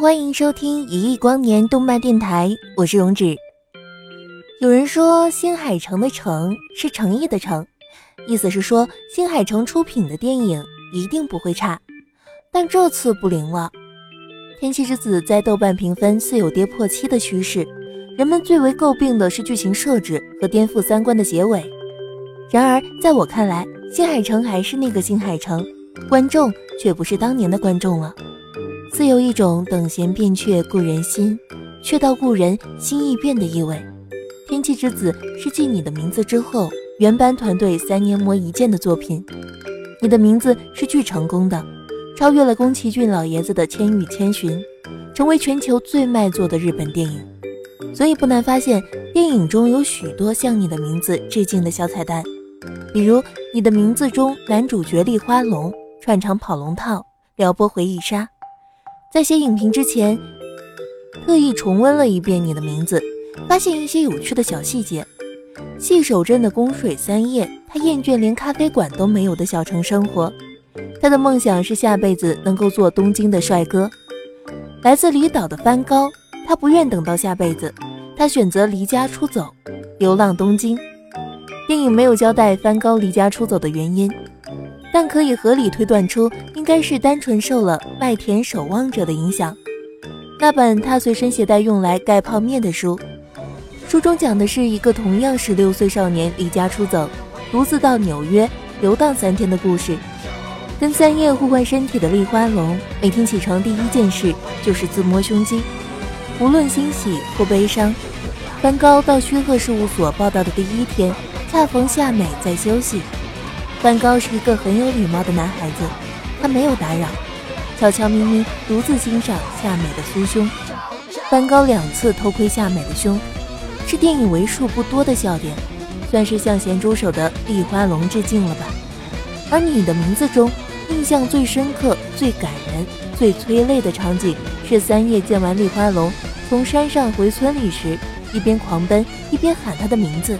欢迎收听一亿光年动漫电台，我是荣止。有人说新海诚的诚是诚意的诚，意思是说新海诚出品的电影一定不会差。但这次不灵了，《天气之子》在豆瓣评分似有跌破七的趋势，人们最为诟病的是剧情设置和颠覆三观的结尾。然而，在我看来，新海诚还是那个新海诚，观众却不是当年的观众了。自有一种等闲变却故人心，却道故人心易变的意味。《天气之子》是继《你的名字》之后，原班团队三年磨一剑的作品。《你的名字》是巨成功的，超越了宫崎骏老爷子的《千与千寻》，成为全球最卖座的日本电影。所以不难发现，电影中有许多向《你的名字》致敬的小彩蛋，比如《你的名字》中男主角立花龙串场跑龙套，撩拨回忆杀。在写影评之前，特意重温了一遍你的名字，发现一些有趣的小细节。细守镇的宫水三叶，他厌倦连咖啡馆都没有的小城生活，他的梦想是下辈子能够做东京的帅哥。来自离岛的帆高，他不愿等到下辈子，他选择离家出走，流浪东京。电影没有交代帆高离家出走的原因。但可以合理推断出，应该是单纯受了《麦田守望者》的影响。那本他随身携带用来盖泡面的书，书中讲的是一个同样十六岁少年离家出走，独自到纽约游荡三天的故事。跟三叶互换身体的丽花龙，每天起床第一件事就是自摸胸肌，无论欣喜或悲伤。梵高到须贺事务所报道的第一天，恰逢夏美在休息。梵高是一个很有礼貌的男孩子，他没有打扰，悄悄咪咪独自欣赏夏美的酥胸。梵高两次偷窥夏美的胸，是电影为数不多的笑点，算是向咸猪手的丽花龙致敬了吧。而你的名字中，印象最深刻、最感人、最催泪的场景，是三叶见完丽花龙从山上回村里时，一边狂奔一边喊他的名字，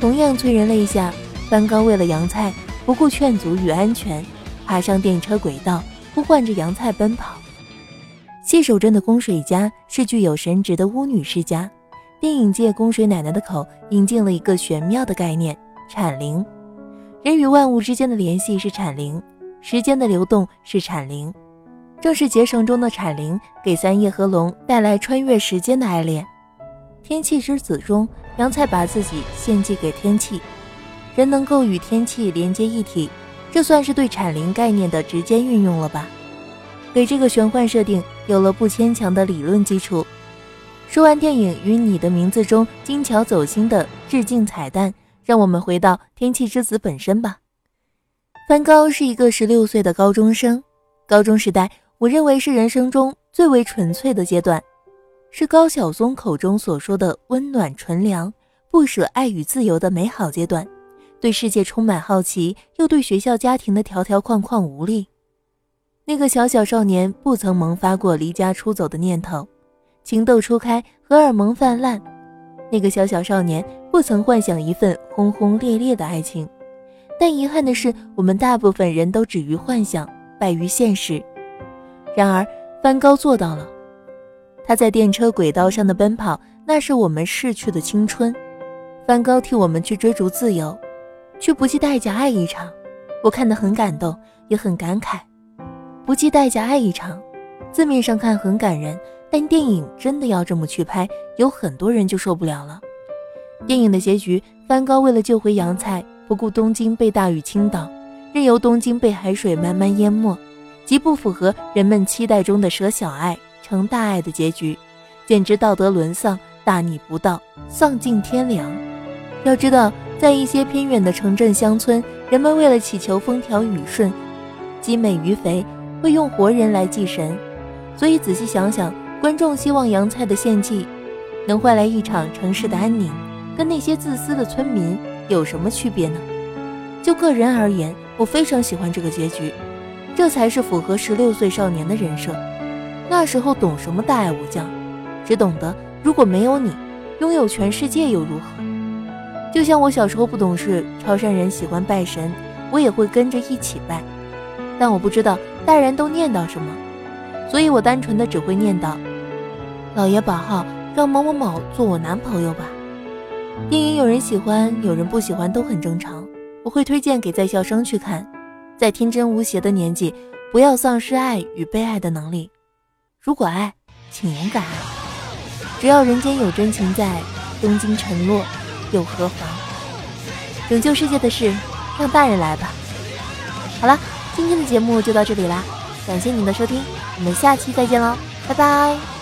同样催人泪下。梵高为了杨菜，不顾劝阻与安全，爬上电车轨道，呼唤着杨菜奔跑。细守镇的宫水家是具有神职的巫女世家，电影借宫水奶奶的口引进了一个玄妙的概念——产灵。人与万物之间的联系是产灵，时间的流动是产灵。正是结绳中的产灵，给三叶和龙带来穿越时间的爱恋。天气之子中，杨菜把自己献祭给天气。人能够与天气连接一体，这算是对产灵概念的直接运用了吧？给这个玄幻设定有了不牵强的理论基础。说完电影与你的名字中精巧走心的致敬彩蛋，让我们回到《天气之子》本身吧。梵高是一个十六岁的高中生，高中时代我认为是人生中最为纯粹的阶段，是高晓松口中所说的温暖纯良、不舍爱与自由的美好阶段。对世界充满好奇，又对学校家庭的条条框框无力。那个小小少年不曾萌发过离家出走的念头，情窦初开，荷尔蒙泛滥。那个小小少年不曾幻想一份轰轰烈烈的爱情。但遗憾的是，我们大部分人都止于幻想，败于现实。然而，梵高做到了。他在电车轨道上的奔跑，那是我们逝去的青春。梵高替我们去追逐自由。却不计代价爱一场，我看得很感动，也很感慨。不计代价爱一场，字面上看很感人，但电影真的要这么去拍，有很多人就受不了了。电影的结局，梵高为了救回杨菜，不顾东京被大雨倾倒，任由东京被海水慢慢淹没，极不符合人们期待中的舍小爱成大爱的结局，简直道德沦丧、大逆不道、丧尽天良。要知道，在一些偏远的城镇乡村，人们为了祈求风调雨顺、积美鱼肥，会用活人来祭神。所以仔细想想，观众希望杨菜的献祭能换来一场城市的安宁，跟那些自私的村民有什么区别呢？就个人而言，我非常喜欢这个结局，这才是符合十六岁少年的人设。那时候懂什么大爱无疆，只懂得如果没有你，拥有全世界又如何？就像我小时候不懂事，潮汕人喜欢拜神，我也会跟着一起拜，但我不知道大人都念叨什么。所以我单纯的只会念叨：“老爷保号，让某某某做我男朋友吧。”电影有人喜欢，有人不喜欢都很正常。我会推荐给在校生去看，在天真无邪的年纪，不要丧失爱与被爱的能力。如果爱，请勇敢爱。只要人间有真情在，东京沉落又何妨？拯救世界的事，让大人来吧。好了，今天的节目就到这里啦。感谢您的收听，我们下期再见喽，拜拜。